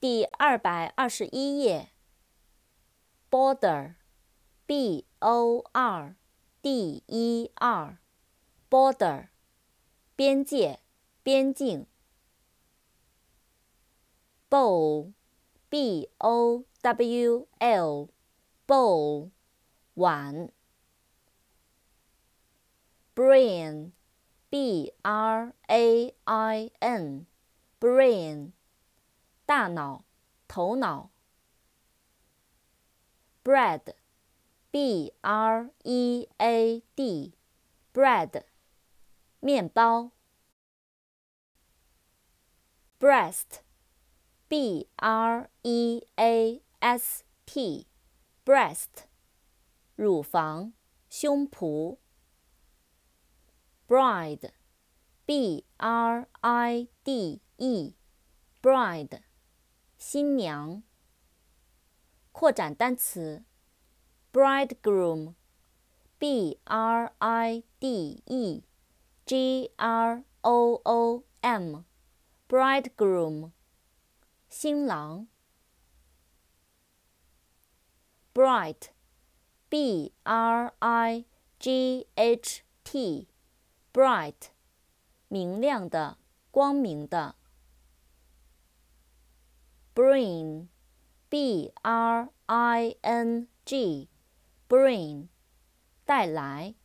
第二百二十一页。border，b o r d e r，border，边界、边境。bowl，b o w l，bowl，碗。brain，b r a i n，brain。大脑，头脑。bread，b r e a d，bread，面包。breast，b r e a s t，breast，乳房，胸脯。bride，b r i d e，bride。新娘。扩展单词，bridegroom，b r i d e g r o o m，bridegroom，新郎。bright，b r i g h t，bright，明亮的，光明的。Bring, b r i n g, bring, 带来。